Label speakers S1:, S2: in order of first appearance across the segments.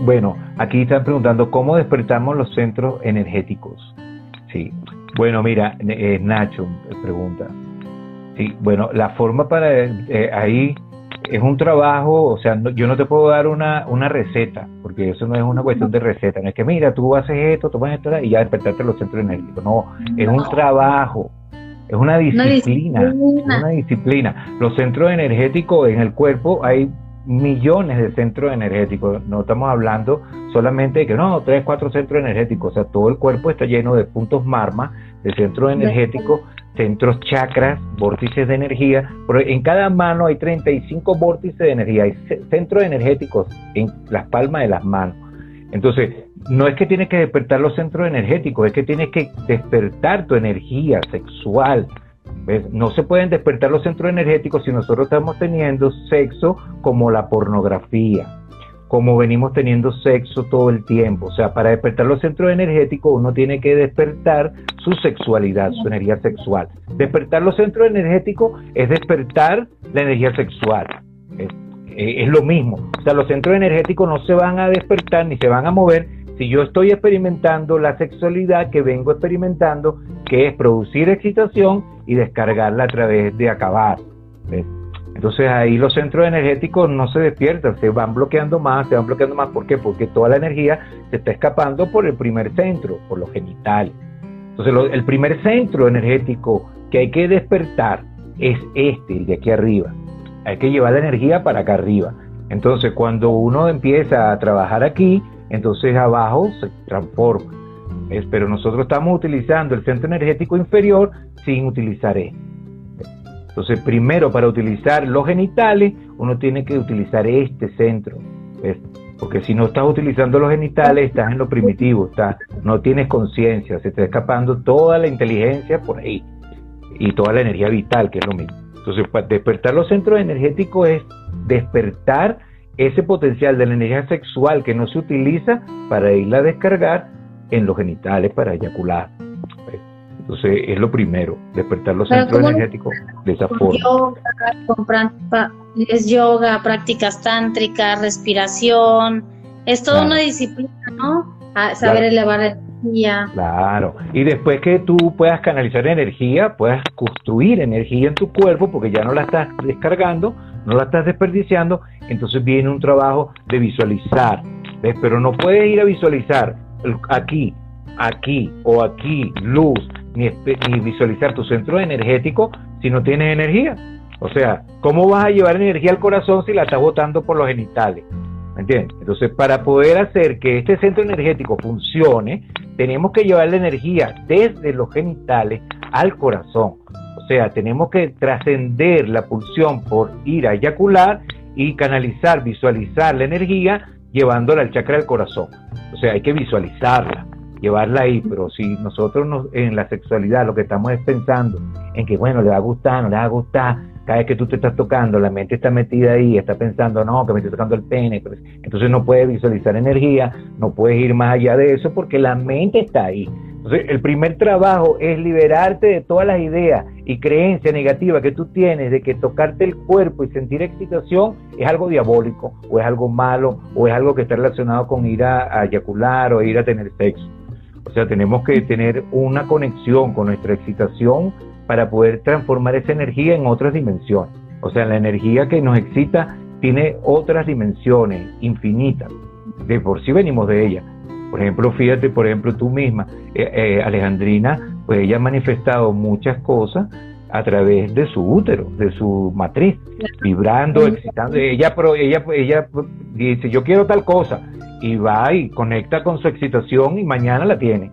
S1: bueno, aquí están preguntando cómo despertamos los centros energéticos. Sí, bueno, mira, eh, Nacho pregunta. Sí, bueno, la forma para eh, ahí es un trabajo, o sea, yo no te puedo dar una, una receta, porque eso no es una cuestión de receta, no es que mira, tú haces esto, tomas esto y ya despertarte los centros energéticos, no, es un trabajo, es una disciplina, una disciplina. Los centros energéticos en el cuerpo hay millones de centros energéticos, no estamos hablando solamente de que no, tres, cuatro centros energéticos, o sea, todo el cuerpo está lleno de puntos marma, de centros energéticos centros chakras, vórtices de energía. En cada mano hay 35 vórtices de energía, hay centros energéticos en las palmas de las manos. Entonces, no es que tienes que despertar los centros energéticos, es que tienes que despertar tu energía sexual. No se pueden despertar los centros energéticos si nosotros estamos teniendo sexo como la pornografía como venimos teniendo sexo todo el tiempo. O sea, para despertar los centros energéticos uno tiene que despertar su sexualidad, su energía sexual. Despertar los centros energéticos es despertar la energía sexual. Es, lo mismo. O sea, los centros energéticos no se van a despertar ni se van a mover si yo estoy experimentando la sexualidad que vengo experimentando, que es producir excitación y descargarla a través de acabar. Entonces ahí los centros energéticos no se despiertan, se van bloqueando más, se van bloqueando más. ¿Por qué? Porque toda la energía se está escapando por el primer centro, por los genitales. Entonces el primer centro energético que hay que despertar es este, el de aquí arriba. Hay que llevar la energía para acá arriba. Entonces cuando uno empieza a trabajar aquí, entonces abajo se transforma. Pero nosotros estamos utilizando el centro energético inferior sin utilizar este. Entonces, primero para utilizar los genitales, uno tiene que utilizar este centro. Porque si no estás utilizando los genitales, estás en lo primitivo, estás, no tienes conciencia, se está escapando toda la inteligencia por ahí y toda la energía vital, que es lo mismo. Entonces, despertar los centros energéticos es despertar ese potencial de la energía sexual que no se utiliza para irla a descargar en los genitales para eyacular. Entonces es lo primero, despertar los centros energéticos de esa forma.
S2: Yoga, es yoga, prácticas tántricas, respiración, es toda una disciplina, ¿no? saber elevar la energía.
S1: Claro, y después que tú puedas canalizar energía, puedas construir energía en tu cuerpo, porque ya no la estás descargando, no la estás desperdiciando, entonces viene un trabajo de visualizar, pero no puedes ir a visualizar aquí, aquí o aquí, luz, ni, visualizar tu centro energético si no tienes energía. O sea, ¿cómo vas a llevar energía al corazón si la estás botando por los genitales? ¿Me entiendes? Entonces, para poder hacer que este centro energético funcione, tenemos que llevar la energía desde los genitales al corazón. O sea, tenemos que trascender la pulsión por ir a eyacular y canalizar, visualizar la energía llevándola al chakra del corazón. O sea, hay que visualizarla llevarla ahí, pero si nosotros nos, en la sexualidad lo que estamos es pensando en que, bueno, le va a gustar, no le va a gustar, cada vez que tú te estás tocando, la mente está metida ahí, está pensando, no, que me estoy tocando el pene, entonces no puedes visualizar energía, no puedes ir más allá de eso porque la mente está ahí. El primer trabajo es liberarte de todas las ideas y creencias negativas que tú tienes de que tocarte el cuerpo y sentir excitación es algo diabólico, o es algo malo, o es algo que está relacionado con ir a, a eyacular o ir a tener sexo. O sea, tenemos que tener una conexión con nuestra excitación para poder transformar esa energía en otras dimensiones. O sea, la energía que nos excita tiene otras dimensiones infinitas. De por sí venimos de ella. Por ejemplo, fíjate, por ejemplo, tú misma, eh, eh, Alejandrina, pues ella ha manifestado muchas cosas a través de su útero, de su matriz, vibrando, excitando. Ella, pero ella, ella dice, yo quiero tal cosa, y va y conecta con su excitación y mañana la tiene.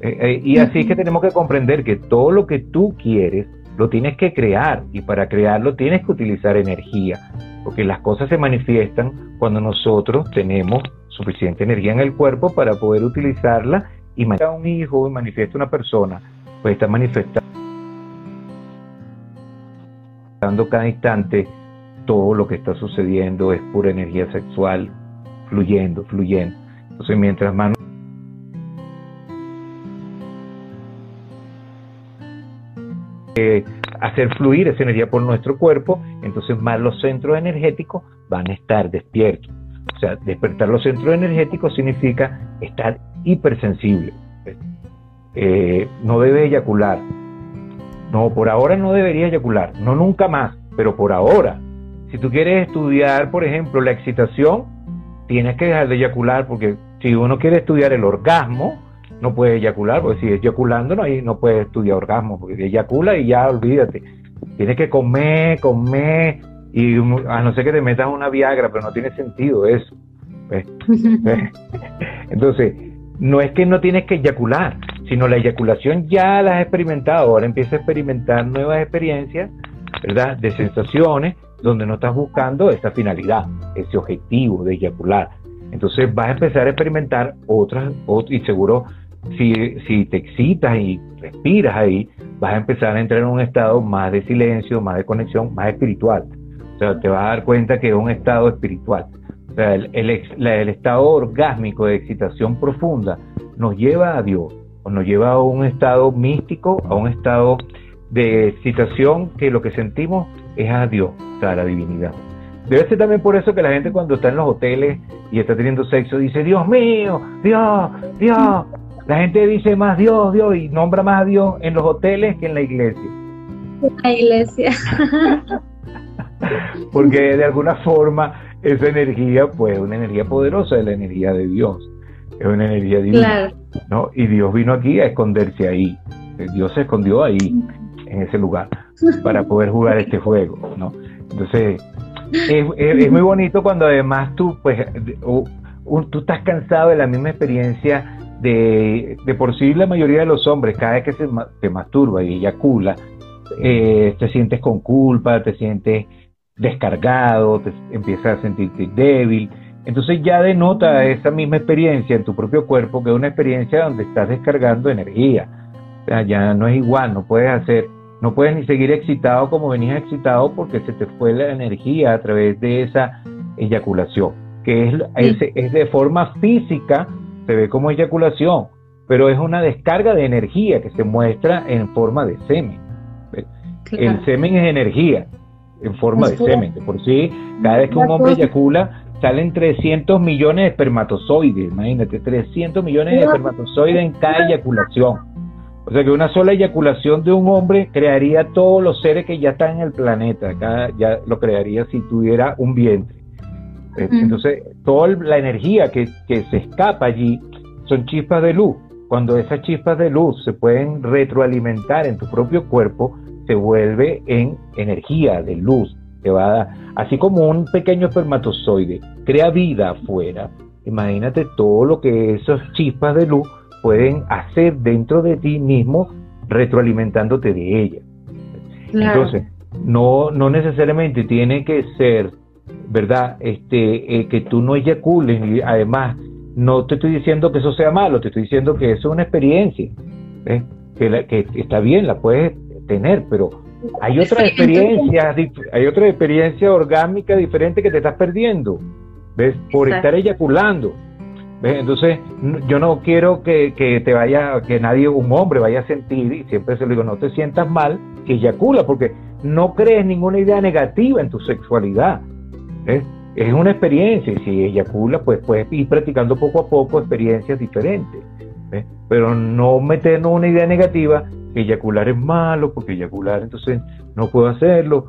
S1: Eh, eh, y así es que tenemos que comprender que todo lo que tú quieres lo tienes que crear y para crearlo tienes que utilizar energía, porque las cosas se manifiestan cuando nosotros tenemos suficiente energía en el cuerpo para poder utilizarla y manifiesta un hijo y manifiesta una persona, pues está manifestando cada instante todo lo que está sucediendo es pura energía sexual fluyendo, fluyendo. Entonces, mientras más hacer fluir esa energía por nuestro cuerpo, entonces más los centros energéticos van a estar despiertos. O sea, despertar los centros energéticos significa estar hipersensible. Eh, no debe eyacular. No, por ahora no debería eyacular. No nunca más, pero por ahora. Si tú quieres estudiar, por ejemplo, la excitación, tienes que dejar de eyacular porque si uno quiere estudiar el orgasmo, no puede eyacular, porque si es eyaculando no, no puede estudiar orgasmo, porque eyacula y ya olvídate. Tienes que comer, comer, y a no ser que te metas una Viagra, pero no tiene sentido eso. Entonces, no es que no tienes que eyacular, sino la eyaculación ya la has experimentado, ahora empieza a experimentar nuevas experiencias, ¿verdad? De sensaciones donde no estás buscando esa finalidad, ese objetivo de eyacular. Entonces vas a empezar a experimentar otras, y seguro si, si te excitas y respiras ahí, vas a empezar a entrar en un estado más de silencio, más de conexión, más espiritual. O sea, te vas a dar cuenta que es un estado espiritual. O sea, el, el, estado orgásmico de excitación profunda nos lleva a Dios, o nos lleva a un estado místico, a un estado de excitación que lo que sentimos es a Dios, o sea, a la divinidad. Debe ser también por eso que la gente cuando está en los hoteles y está teniendo sexo dice, Dios mío, Dios, Dios. La gente dice más Dios, Dios y nombra más a Dios en los hoteles que en la iglesia.
S2: La iglesia.
S1: porque de alguna forma esa energía, pues, es una energía poderosa, es la energía de Dios, es una energía divina, ¿no? Y Dios vino aquí a esconderse ahí, Dios se escondió ahí, en ese lugar, para poder jugar este juego, ¿no? Entonces, es, muy bonito cuando además tú, pues, tú estás cansado de la misma experiencia de, de por sí la mayoría de los hombres, cada vez que se, se masturba y eyacula, eh, te sientes con culpa, te sientes descargado, te empiezas a sentirte débil. Entonces ya denota esa misma experiencia en tu propio cuerpo que es una experiencia donde estás descargando energía. O sea, ya no es igual, no puedes hacer, no puedes ni seguir excitado como venías excitado porque se te fue la energía a través de esa eyaculación, que es, es, de forma física, se ve como eyaculación, pero es una descarga de energía que se muestra en forma de semen. El semen es energía, en forma de semen. por sí, cada vez que un hombre eyacula, salen 300 millones de espermatozoides. Imagínate, 300 millones de espermatozoides en cada eyaculación. O sea que una sola eyaculación de un hombre crearía todos los seres que ya están en el planeta. Cada, ya lo crearía si tuviera un vientre. Eh, entonces, toda la energía que, que se escapa allí son chispas de luz. Cuando esas chispas de luz se pueden retroalimentar en tu propio cuerpo, se vuelve en energía de luz, que va así como un pequeño espermatozoide crea vida afuera, imagínate todo lo que esas chispas de luz pueden hacer dentro de ti mismo retroalimentándote de ella. Entonces, no, no necesariamente tiene que ser, ¿verdad? Este, eh, que tú no eyacules y además no te estoy diciendo que eso sea malo, te estoy diciendo que eso es una experiencia, que, que está bien, la puedes tener, pero hay otra experiencia, hay otra experiencia orgánica diferente que te estás perdiendo, ¿ves? Por estar eyaculando. ¿Ves? Entonces, yo no quiero que, que, te vaya, que nadie, un hombre vaya a sentir, y siempre se lo digo, no te sientas mal que eyacula, porque no crees ninguna idea negativa en tu sexualidad. ¿ves? Es una experiencia, y si eyacula, pues puedes ir practicando poco a poco experiencias diferentes. ¿ves? Pero no meternos una idea negativa eyacular es malo, porque eyacular entonces no puedo hacerlo.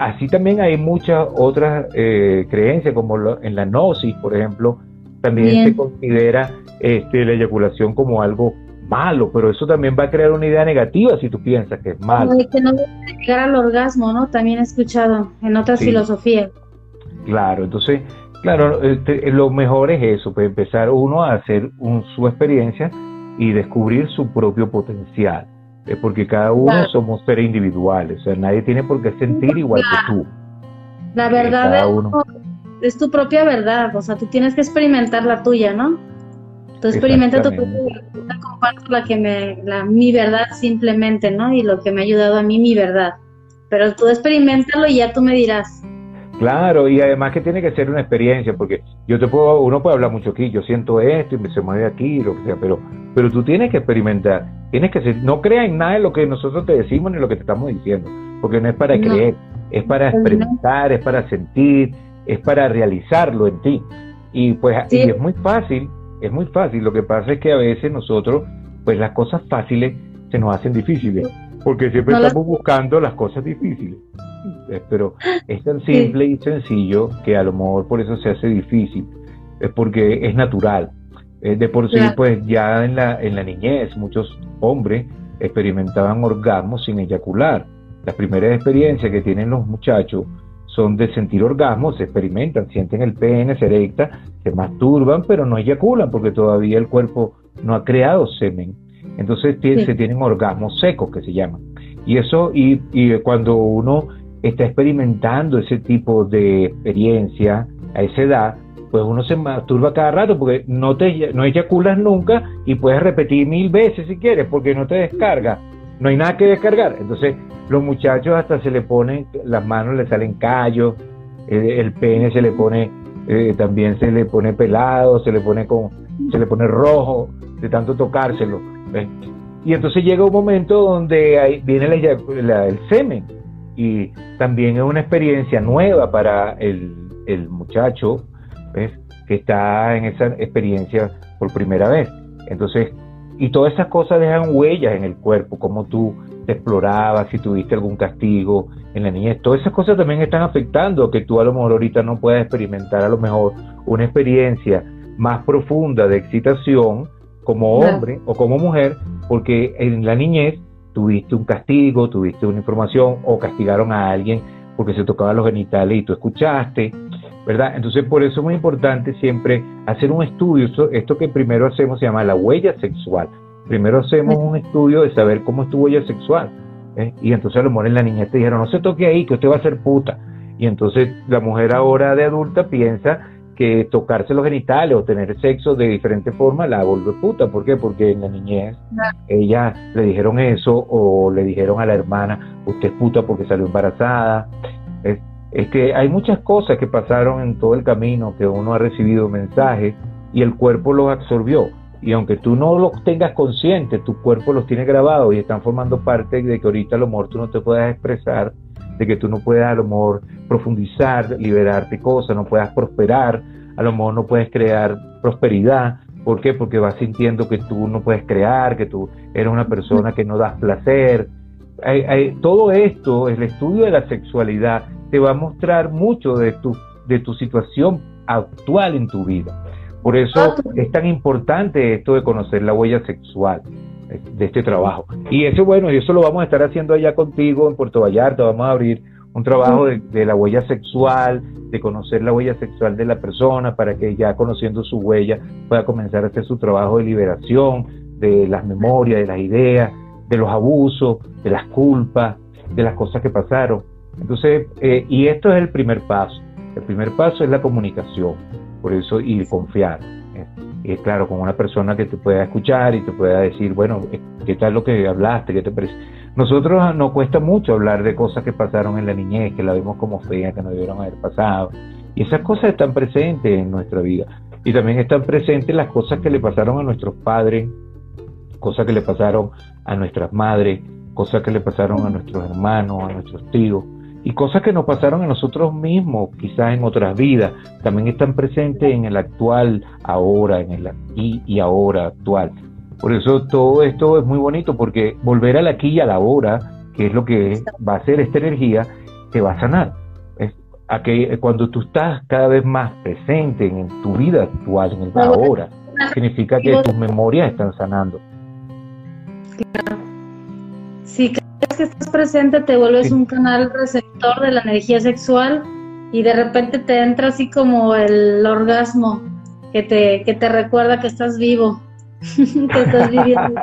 S1: Así también hay muchas otras eh, creencias, como en la gnosis, por ejemplo, también se considera este, la eyaculación como algo malo, pero eso también va a crear una idea negativa si tú piensas que es malo.
S2: que no llegar al orgasmo, ¿no? También he escuchado en otras filosofías.
S1: Claro, entonces, claro, este, lo mejor es eso, pues empezar uno a hacer su experiencia y descubrir su propio potencial es porque cada uno somos seres individuales, o sea, nadie tiene por qué sentir igual que tú.
S2: La verdad es, tu propia verdad, o sea, tú tienes que experimentar la tuya, ¿no? Tú experimenta tu propia verdad, comparto la que me, la, mi verdad simplemente, ¿no? Y lo que me ha ayudado a mí, mi verdad. Pero tú experimentalo y ya tú me dirás.
S1: Claro, y además que tiene que ser una experiencia, porque yo te puedo, uno puede hablar mucho aquí, yo siento esto y me se mueve aquí, lo que sea, pero, pero tú tienes que experimentar, tienes que ser, no creas en nada de lo que nosotros te decimos ni lo que te estamos diciendo, porque no es para creer, es para experimentar, es para sentir, es para realizarlo en ti. Y pues es muy fácil, es muy fácil. Lo que pasa es que a veces nosotros, pues las cosas fáciles se nos hacen difíciles, porque siempre estamos buscando las cosas difíciles. Pero es tan simple y sencillo que a lo mejor por eso se hace difícil, es porque es natural. Eh, de por sí, pues ya en la, en la niñez muchos hombres experimentaban orgasmos sin eyacular. Las primeras experiencias que tienen los muchachos son de sentir orgasmos, se experimentan, sienten el pene, se erecta, se masturban, pero no eyaculan porque todavía el cuerpo no ha creado semen. Entonces se tienen orgasmos secos que se llaman. Y eso, y, y cuando uno está experimentando ese tipo de experiencia a esa edad, pues uno se masturba cada rato porque no te no eyaculas nunca y puedes repetir mil veces si quieres porque no te descarga. No hay nada que descargar. Entonces, los muchachos hasta se le ponen, las manos le salen callos, el pene se le pone, eh, también se le pone pelado, se le pone con, se le pone rojo de tanto tocárselo. Y entonces llega un momento donde viene el semen y también es una experiencia nueva para el, muchacho que está en esa experiencia por primera vez. Entonces, y todas esas cosas dejan huellas en el cuerpo, como tú te explorabas, si tuviste algún castigo en la niñez. Todas esas cosas también están afectando que tú a lo mejor ahorita no puedas experimentar a lo mejor una experiencia más profunda de excitación como hombre o como mujer, porque en la niñez tuviste un castigo, tuviste una información o castigaron a alguien porque se tocaba los genitales y tú escuchaste, ¿verdad? Entonces, por eso es muy importante siempre hacer un estudio. Esto, que primero hacemos se llama la huella sexual. Primero hacemos un estudio de saber cómo es tu huella sexual. ¿eh? Y entonces a lo mejor en la niña te dijeron, no se toque ahí, que usted va a ser puta. Y entonces la mujer ahora de adulta piensa que tocarse los genitales o tener sexo de diferente forma la vuelve puta. ¿Por qué? Porque en la niñez ella le dijeron eso o le dijeron a la hermana, usted es puta porque salió embarazada es que hay muchas cosas que pasaron en todo el camino que uno ha recibido mensajes y el cuerpo los absorbió. Y aunque tú no los tengas consciente, tu cuerpo los tiene grabados y están formando parte de que ahorita a lo mejor tú no te puedas expresar, de que tú no puedas a lo mejor profundizar, liberarte cosas, no puedas prosperar, a lo mejor no puedes crear prosperidad. ¿Por qué? Porque vas sintiendo que tú no puedes crear, que tú eres una persona que no das placer. todo esto, el estudio de la sexualidad, te va a mostrar mucho de tu, de tu situación actual en tu vida. Por eso ah, es tan importante esto de conocer la huella sexual de este trabajo. Y eso, bueno, y eso lo vamos a estar haciendo allá contigo en Puerto Vallarta. Vamos a abrir un trabajo de, la huella sexual, de conocer la huella sexual de la persona para que ya conociendo su huella pueda comenzar a hacer su trabajo de liberación de las memorias, de las ideas, de los abusos, de las culpas, de las cosas que pasaron. Entonces, eh, y esto es el primer paso. El primer paso es la comunicación, por eso, y confiar. ¿Eh? Claro, con una persona que te pueda escuchar y te pueda decir, bueno, eh, ¿qué tal lo que hablaste? ¿Qué te parece? Nosotros ah, nos cuesta mucho hablar de cosas que pasaron en la niñez, que la vemos como feas, que no debieron haber pasado. Y esas cosas están presentes en nuestra vida. Y también están presentes las cosas que le pasaron a nuestros padres, cosas que le pasaron a nuestras madres, cosas que le pasaron a nuestros hermanos, a nuestros tíos y cosas que nos pasaron a nosotros mismos, quizás en otras vidas, también están presentes en el actual ahora, en el aquí y ahora actual. Por eso todo esto es muy bonito, porque volver al aquí y a la ahora, que es lo que va a hacer esta energía, te va a sanar. Es a que cuando tú estás cada vez más presente en tu vida actual, en el ahora, significa que tus memorias están sanando.
S2: Sí, que estás presente te vuelves un canal receptor de la energía sexual y de repente te entra así como el orgasmo que te, que te recuerda que estás vivo, que estás viviendo.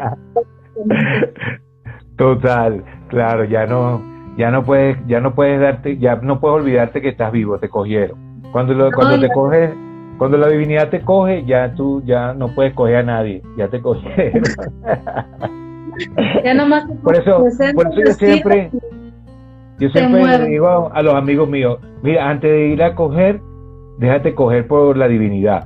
S1: Total, claro, ya no, ya no puedes, ya no puedes darte, ya no puedes olvidarte que estás vivo, te cogieron. Cuando lo, cuando te coges, cuando la divinidad te coge, ya tú ya no puedes coger a nadie, ya te cogieron.
S2: Ya nomás
S1: por eso, por eso yo siempre, yo siempre le digo a, los amigos míos, mira, antes de ir a coger, déjate coger por la divinidad.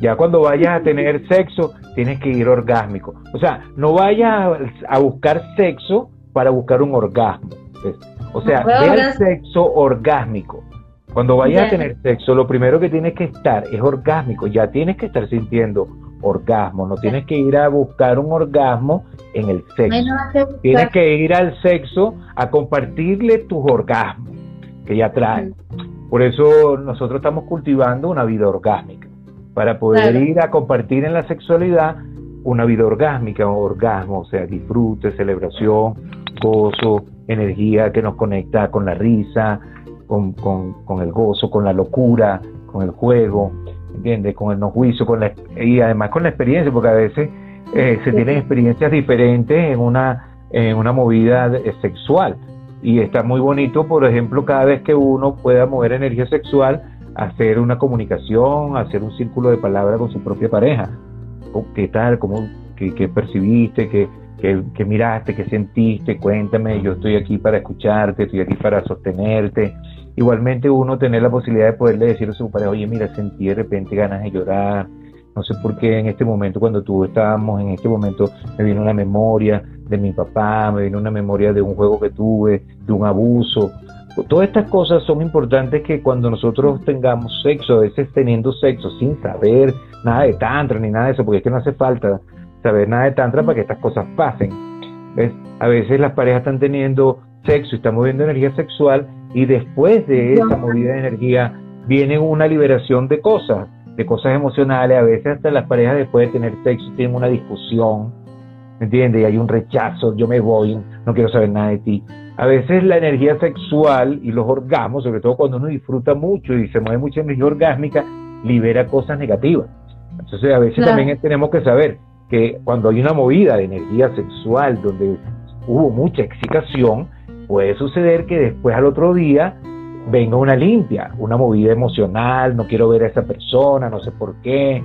S1: Ya cuando vayas a tener sexo, tienes que ir orgásmico. O sea, no vayas a, buscar sexo para buscar un orgasmo. O sea, ve al sexo orgásmico. Cuando vayas a tener sexo, lo primero que tienes que estar es orgásmico, ya tienes que estar sintiendo orgasmo, no tienes que ir a buscar un orgasmo en el sexo. tienes que ir al sexo a compartirle tus orgasmos que ya traen. Por eso nosotros estamos cultivando una vida orgásmica, para poder ir a compartir en la sexualidad una vida orgásmica, un orgasmo, o sea, disfrute, celebración, gozo, energía que nos conecta con la risa, con, con, el gozo, con la locura, con el juego, ¿entiendes? Con el no juicio, con la, y además con la experiencia, porque a veces eh, se tienen experiencias diferentes en una, en una movida sexual. Y está muy bonito, por ejemplo, cada vez que uno pueda mover energía sexual, hacer una comunicación, hacer un círculo de palabras con su propia pareja. ¿Qué tal? ¿Cómo, qué, percibiste? ¿Qué, qué, miraste? ¿Qué sentiste? Cuéntame, yo estoy aquí para escucharte, estoy aquí para sostenerte. Igualmente uno tener la posibilidad de poderle decir a su pareja, oye, mira, sentí de repente ganas de llorar, no sé por qué en este momento, cuando tú estábamos, en este momento me vino una memoria de mi papá, me vino una memoria de un juego que tuve, de un abuso. Todas estas cosas son importantes que cuando nosotros tengamos sexo, a veces teniendo sexo sin saber nada de tantra ni nada de eso, porque es que no hace falta saber nada de tantra para que estas cosas pasen. A veces las parejas están teniendo sexo y están moviendo energía sexual y después de esa movida de energía viene una liberación de cosas, de cosas emocionales. A veces hasta las parejas después de tener sexo tienen una discusión, ¿me entiendes? Y hay un rechazo, yo me voy, no quiero saber nada de ti. A veces la energía sexual y los orgasmos, sobre todo cuando uno disfruta mucho y se mueve mucha energía orgásmica, libera cosas negativas. Entonces a veces también tenemos que saber que cuando hay una movida de energía sexual donde hubo mucha excitación, puede suceder que después al otro día venga una limpia, una movida emocional, no quiero ver a esa persona, no sé por qué,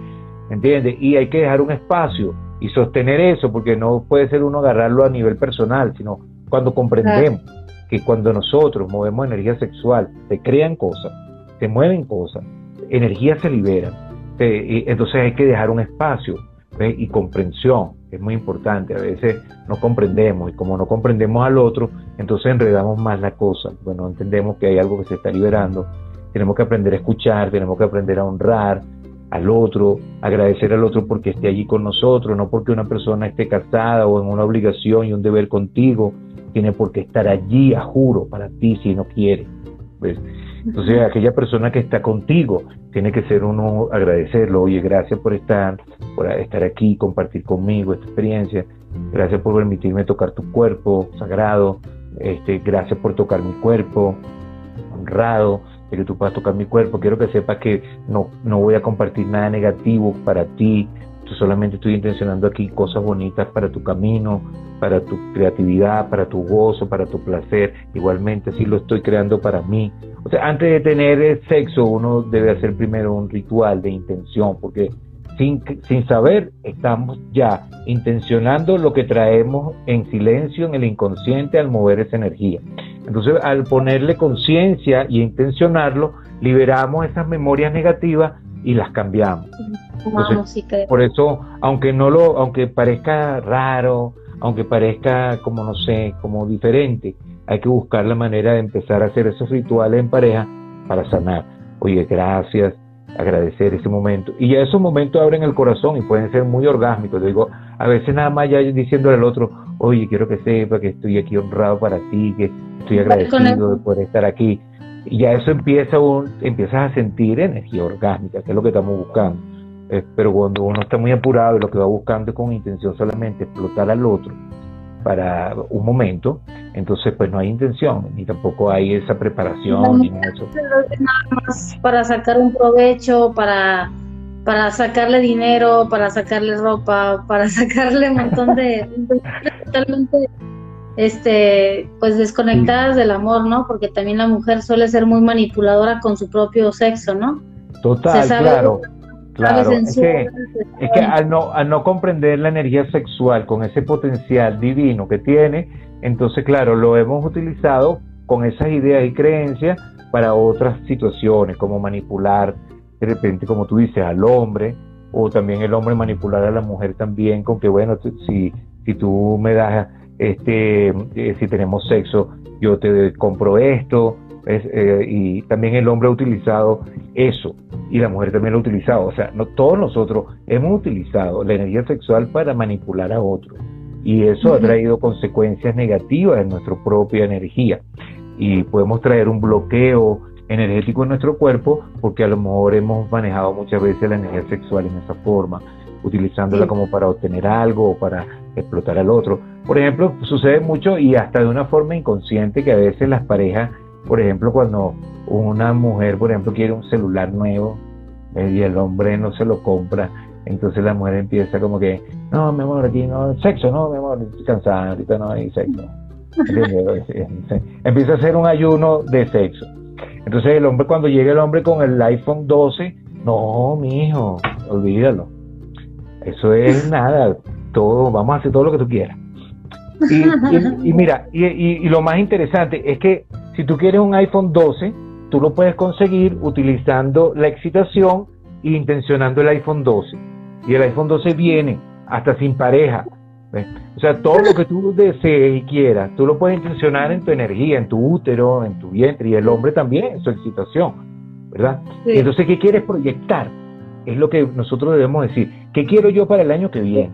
S1: ¿entiendes? Y hay que dejar un espacio y sostener eso, porque no puede ser uno agarrarlo a nivel personal, sino cuando comprendemos que cuando nosotros movemos energía sexual, se crean cosas, se mueven cosas, energía se libera, entonces hay que dejar un espacio y comprensión es muy importante. A veces no comprendemos y como no comprendemos al otro, entonces enredamos más la cosa. Bueno, entendemos que hay algo que se está liberando. Tenemos que aprender a escuchar, tenemos que aprender a honrar al otro, agradecer al otro porque esté allí con nosotros, no porque una persona esté casada o en una obligación y un deber contigo, tiene por qué estar allí, a juro, para ti si no quiere. ¿ves? Entonces, aquella persona que está contigo, tiene que ser uno agradecerlo. Oye, gracias por estar, por estar aquí, compartir conmigo esta experiencia. Gracias por permitirme tocar tu cuerpo sagrado. Este, gracias por tocar mi cuerpo, honrado de que tú puedas tocar mi cuerpo. Quiero que sepas que no, no voy a compartir nada negativo para ti. Yo solamente estoy intencionando aquí cosas bonitas para tu camino, para tu creatividad, para tu gozo, para tu placer. Igualmente, así lo estoy creando para mí. O sea, antes de tener sexo, uno debe hacer primero un ritual de intención, porque sin, sin saber estamos ya intencionando lo que traemos en silencio en el inconsciente al mover esa energía. Entonces, al ponerle conciencia y intencionarlo, liberamos esas memorias negativas y las cambiamos. por eso, aunque no lo, aunque parezca raro, aunque parezca como no sé, como diferente, hay que buscar la manera de empezar a hacer esos rituales en pareja para sanar. Oye, gracias, agradecer ese momento. Y ya esos momentos abren el corazón y pueden ser muy orgásmicos. digo, a veces nada más ya diciéndole al otro, oye, quiero que sepa que estoy aquí honrado para ti, que estoy agradecido de poder estar aquí. Y ya eso empieza un, empiezas a sentir energía orgásmica, que es lo que estamos buscando. Eh, pero cuando uno está muy apurado y lo que va buscando es con intención solamente explotar al otro para un momento, entonces pues no hay intención, ni tampoco hay esa preparación, ni nada
S2: más para sacar un provecho, para, para sacarle dinero, para sacarle ropa, para sacarle un montón de... totalmente este pues desconectadas del amor, ¿no? Porque también la mujer suele ser muy manipuladora con su propio sexo, ¿no?
S1: Total, claro. Claro, es que, es que al, no, al no comprender la energía sexual con ese potencial divino que tiene, entonces, claro, lo hemos utilizado con esas ideas y creencias para otras situaciones, como manipular de repente, como tú dices, al hombre, o también el hombre manipular a la mujer también, con que, bueno, si, si tú me das, este, eh, si tenemos sexo, yo te compro esto, Eh, y también el hombre ha utilizado eso y la mujer también lo ha utilizado. O sea, no todos nosotros hemos utilizado la energía sexual para manipular a otro y eso ha traído consecuencias negativas en nuestra propia energía y podemos traer un bloqueo energético en nuestro cuerpo porque a lo mejor hemos manejado muchas veces la energía sexual en esa forma, utilizándola como para obtener algo o para explotar al otro. Por ejemplo, sucede mucho y hasta de una forma inconsciente que a veces las parejas, por ejemplo, cuando una mujer, por ejemplo, quiere un celular nuevo eh, y el hombre no se lo compra, entonces la mujer empieza como que, no, mi amor, aquí no, sexo, no, mi amor, estoy cansada, ahorita no hay sexo. empieza a hacer un ayuno de sexo. Entonces el hombre, cuando llega el hombre con el iPhone 12, no, mi hijo, olvídalo. Eso es nada, todo, vamos a hacer todo lo que tú quieras. Y, mira, y, lo más interesante es que si tú quieres un iPhone 12, tú lo puedes conseguir utilizando la excitación e intencionando el iPhone 12. Y el iPhone 12 viene hasta sin pareja. O sea, todo lo que tú desees y quieras, tú lo puedes intencionar en tu energía, en tu útero, en tu vientre, y el hombre también en su excitación, ¿verdad? Entonces, ¿qué quieres proyectar? Es lo que nosotros debemos decir. ¿Qué quiero yo para el año que viene?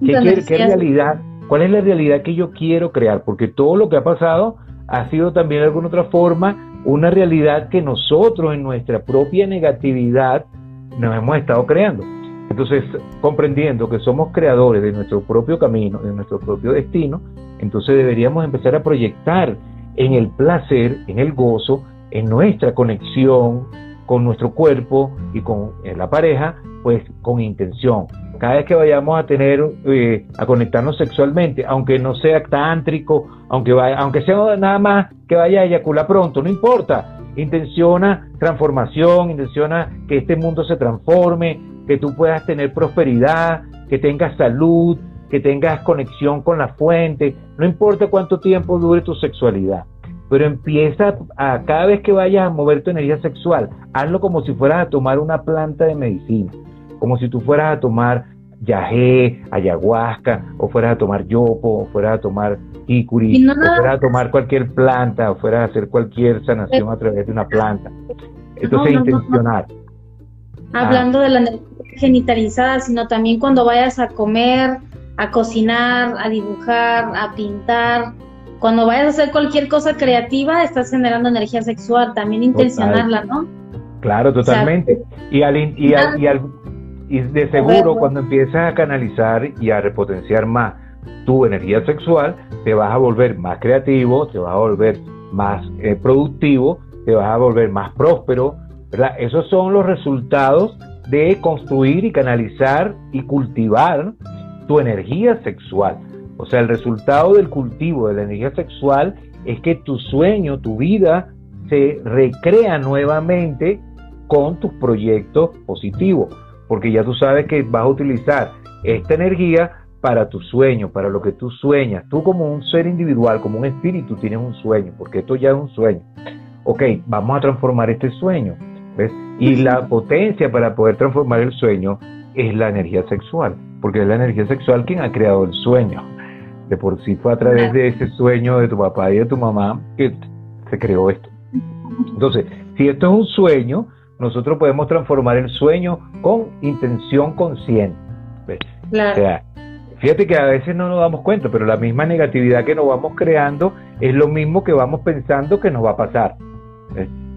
S1: ¿Qué, qué realidad? ¿Cuál es la realidad que yo quiero crear? Porque todo lo que ha pasado ha sido también de alguna otra forma una realidad que nosotros en nuestra propia negatividad nos hemos estado creando. Entonces, comprendiendo que somos creadores de nuestro propio camino, de nuestro propio destino, entonces deberíamos empezar a proyectar en el placer, en el gozo, en nuestra conexión con nuestro cuerpo y con la pareja, pues con intención. Cada vez que vayamos a tener, eh, a conectarnos sexualmente, aunque no sea tántrico, aunque, aunque sea nada más que vaya a eyacular pronto, no importa. Intenciona transformación, intenciona que este mundo se transforme, que tú puedas tener prosperidad, que tengas salud, que tengas conexión con la fuente, no importa cuánto tiempo dure tu sexualidad, pero empieza a cada vez que vayas a mover tu energía sexual, hazlo como si fueras a tomar una planta de medicina, como si tú fueras a tomar yagé, ayahuasca, o fueras a tomar yopo, o fueras a tomar icuri, o fueras a tomar cualquier planta, o fueras a hacer cualquier sanación a través de una planta. Entonces, intencionar.
S2: Hablando de la energía genitalizada, sino también cuando vayas a comer, a cocinar, a dibujar, a pintar. Cuando vayas a hacer cualquier cosa creativa, estás generando energía sexual, también intencionarla, ¿no?
S1: Claro, totalmente. y, al, y, al, y, de seguro cuando empiezas a canalizar y a repotenciar más tu energía sexual, te vas a volver más creativo, te vas a volver más eh, productivo, te vas a volver más próspero, ¿verdad? Esos son los resultados de construir y canalizar y cultivar tu energía sexual. O sea, el resultado del cultivo de la energía sexual es que tu sueño, tu vida, se recrea nuevamente con tus proyectos positivos, porque ya tú sabes que vas a utilizar esta energía para tu sueño, para lo que tú sueñas. Tú como un ser individual, como un espíritu, tienes un sueño, porque esto ya es un sueño. Ok, vamos a transformar este sueño. Y la potencia para poder transformar el sueño es la energía sexual, porque es la energía sexual quien ha creado el sueño. De por sí fue a través de ese sueño de tu papá y de tu mamá que se creó esto. Entonces, si esto es un sueño, nosotros podemos transformar el sueño con intención consciente. O sea, fíjate que a veces no nos damos cuenta, pero la misma negatividad que nos vamos creando es lo mismo que vamos pensando que nos va a pasar.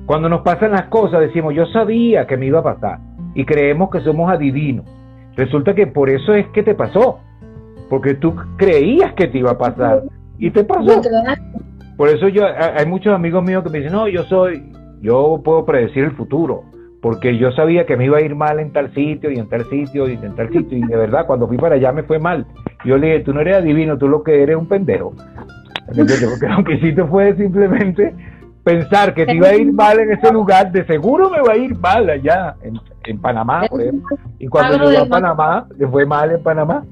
S1: Cuando nos pasan las cosas decimos, yo sabía que me iba a pasar y creemos que somos adivinos. Resulta que por eso es que te pasó, porque tú creías que te iba a pasar y te pasó. Por eso yo hay muchos amigos míos que me dicen, no, yo soy, yo puedo predecir el futuro, porque yo sabía que me iba a ir mal en tal sitio y en tal sitio y en tal sitio y de verdad cuando fui para allá me fue mal. Yo le dije, tú no eres adivino, tú lo que eres es un pendejo. Porque lo que hiciste fue simplemente pensar que te iba a ir mal en ese lugar, de seguro me va a ir mal allá en, Panamá, por ejemplo. Y cuando llegó a Panamá, le fue mal en Panamá.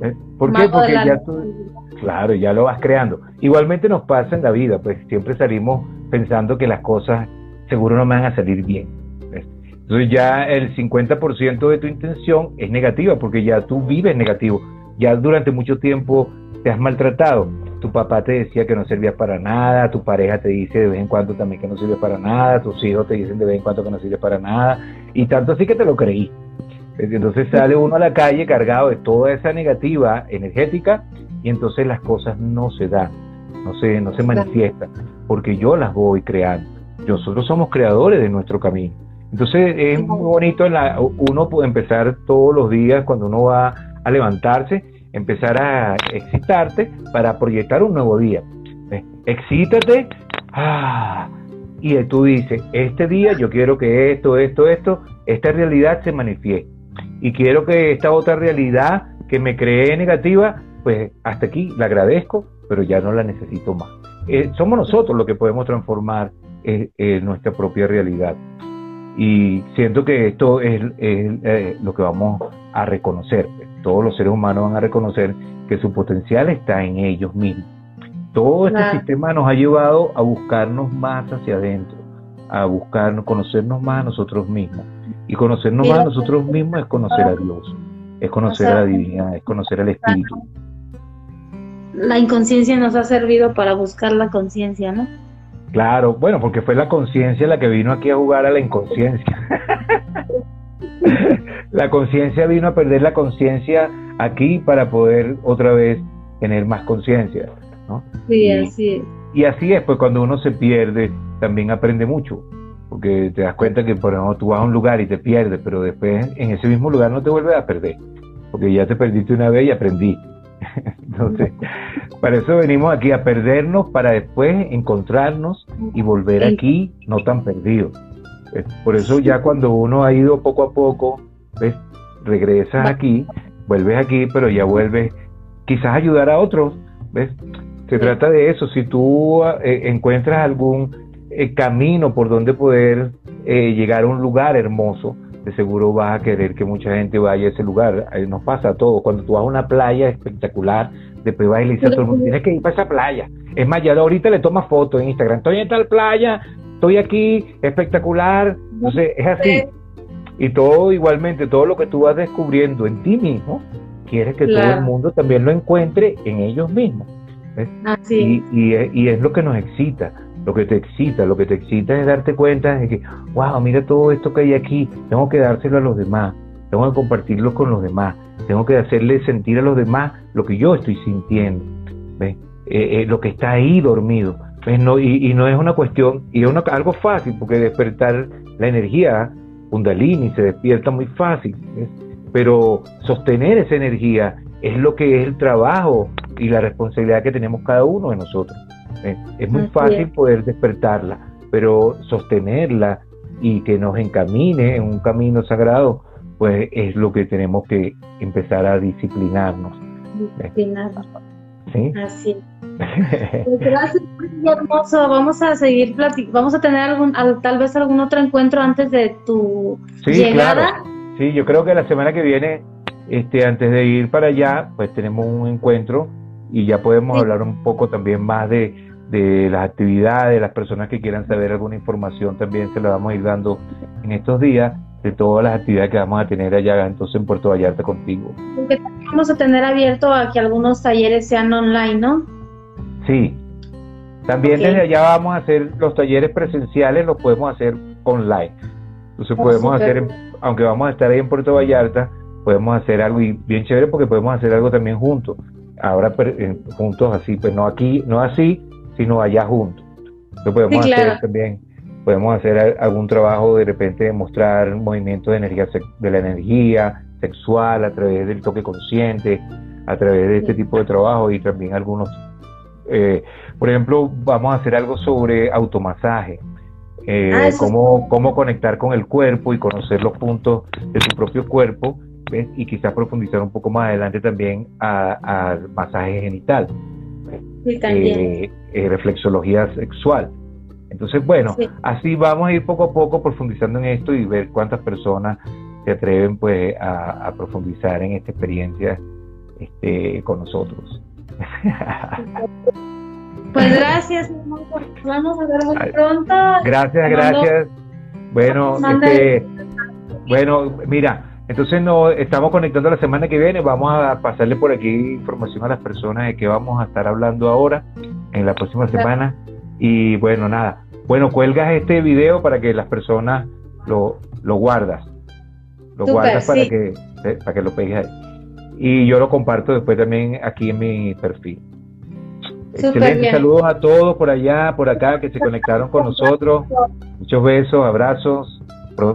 S1: ¿Eh? ¿Por qué? Porque ya tú, claro, ya lo vas creando. Igualmente nos pasa en la vida, pues siempre salimos pensando que las cosas seguro no me van a salir bien. Entonces ya el 50% de tu intención es negativa, porque ya tú vives negativo. Ya durante mucho tiempo te has maltratado tu papá te decía que no servía para nada, tu pareja te dice de vez en cuando también que no sirve para nada, tus hijos te dicen de vez en cuando que no sirve para nada, y tanto así que te lo creí. Entonces sale uno a la calle cargado de toda esa negativa energética y entonces las cosas no se dan, no se, no se manifiestan, porque yo las voy creando. Nosotros somos creadores de nuestro camino. Entonces es muy bonito la, uno puede empezar todos los días cuando uno va a levantarse, empezar a excitarte para proyectar un nuevo día. Excítate ah, y tú dices, este día yo quiero que esto, esto, esto, esta realidad se manifieste. Y quiero que esta otra realidad que me cree negativa, pues hasta aquí la agradezco, pero ya no la necesito más. Eh, somos nosotros los que podemos transformar eh, eh, nuestra propia realidad. Y siento que esto es, eh, lo que vamos a reconocer. Todos los seres humanos van a reconocer que su potencial está en ellos mismos. Todo este sistema nos ha llevado a buscarnos más hacia adentro, a buscarnos, conocernos más a nosotros mismos. Y conocernos más a nosotros mismos es conocer a Dios, es conocer a la divinidad, es conocer al Espíritu.
S2: La inconsciencia nos ha servido para buscar la conciencia, ¿no?
S1: Claro, bueno, porque fue la conciencia la que vino aquí a jugar a la inconsciencia. la conciencia vino a perder la conciencia aquí para poder otra vez tener más conciencia, ¿no?
S2: Sí, así es.
S1: Y así es, pues cuando uno se pierde, también aprende mucho, porque te das cuenta que, por ejemplo, tú vas a un lugar y te pierdes, pero después en ese mismo lugar no te vuelves a perder, porque ya te perdiste una vez y aprendiste. Entonces, para eso venimos aquí a perdernos para después encontrarnos y volver aquí no tan perdidos. Por eso ya cuando uno ha ido poco a poco, ¿ves? regresas aquí, vuelves aquí, pero ya vuelves quizás ayudar a otros, ¿ves? Se trata de eso, si tú eh, encuentras algún eh, camino por donde poder eh, llegar a un lugar hermoso, de seguro vas a querer que mucha gente vaya a ese lugar. Ahí nos pasa todo. Cuando tú vas a una playa espectacular, después vas y le dices a todo el mundo, tienes que ir para esa playa. Es más, ya ahorita le tomas fotos en Instagram. Estoy en tal playa, estoy aquí, espectacular. Entonces, es así. Y todo igualmente, todo lo que tú vas descubriendo en ti mismo, quieres que todo el mundo también lo encuentre en ellos mismos.
S2: Así.
S1: Y, y, y es lo que nos excita lo que te excita, lo que te excita es darte cuenta de que, wow, mira todo esto que hay aquí, tengo que dárselo a los demás, tengo que compartirlo con los demás, tengo que hacerle sentir a los demás lo que yo estoy sintiendo, ¿ves? Eh, eh, lo que está ahí dormido. No, y, no es una cuestión, y es algo fácil, porque despertar la energía, Kundalini, se despierta muy fácil, pero sostener esa energía es lo que es el trabajo y la responsabilidad que tenemos cada uno de nosotros. Es muy fácil poder despertarla, pero sostenerla y que nos encamine en un camino sagrado, pues es lo que tenemos que empezar a disciplinarnos.
S2: Disciplinarnos. ¿Sí? Así. Pues gracias, hermoso. Vamos a seguir platicando. Vamos a tener algún, tal vez algún otro encuentro antes de tu llegada.
S1: Sí, yo creo que la semana que viene, este, antes de ir para allá, pues tenemos un encuentro y ya podemos hablar un poco también más de de las actividades, las personas que quieran saber alguna información también se la vamos a ir dando en estos días de todas las actividades que vamos a tener allá entonces en Puerto Vallarta contigo.
S2: vamos a tener abierto a que algunos talleres sean online, ¿no?
S1: Sí. También desde allá vamos a hacer los talleres presenciales, los podemos hacer online. Entonces oh, podemos hacer, aunque vamos a estar ahí en Puerto Vallarta, podemos hacer algo bien chévere porque podemos hacer algo también juntos. Ahora eh, juntos así, pues no aquí, no así, sino allá juntos. Entonces podemos hacer también, podemos hacer algún trabajo de repente de mostrar movimientos de energía de la energía sexual a través del toque consciente, a través de este tipo de trabajo y también algunos, eh, por ejemplo, vamos a hacer algo sobre automasaje. Eh, ah, cómo, cómo conectar con el cuerpo y conocer los puntos de tu propio cuerpo y quizás profundizar un poco más adelante también al masaje genital. Eh, eh, reflexología sexual. Entonces, bueno, así vamos a ir poco a poco profundizando en esto y ver cuántas personas se atreven pues a, profundizar en esta experiencia este, con nosotros.
S2: Pues gracias, vamos a ver muy pronto.
S1: Gracias, gracias. Bueno, este, bueno, mira, Entonces no estamos conectando la semana que viene, vamos a pasarle por aquí información a las personas de que vamos a estar hablando ahora en la próxima semana y bueno, nada. Bueno, cuelgas este video para que las personas lo, lo guardas. Lo guardas para que para que lo pegues ahí. Y yo lo comparto después también aquí en mi perfil. Excelente, saludos a todos por allá, por acá que se conectaron con nosotros. Muchos besos, abrazos.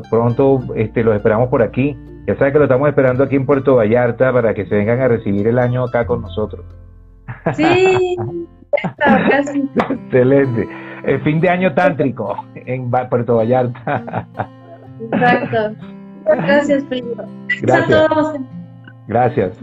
S1: Pronto este, los esperamos por aquí. Ya saben que lo estamos esperando aquí en Puerto Vallarta para que se vengan a recibir el año acá con nosotros.
S2: Sí,
S1: Excelente. El fin de año tántrico en Puerto Vallarta.
S2: Exacto. Gracias, primo.
S1: Gracias. Gracias.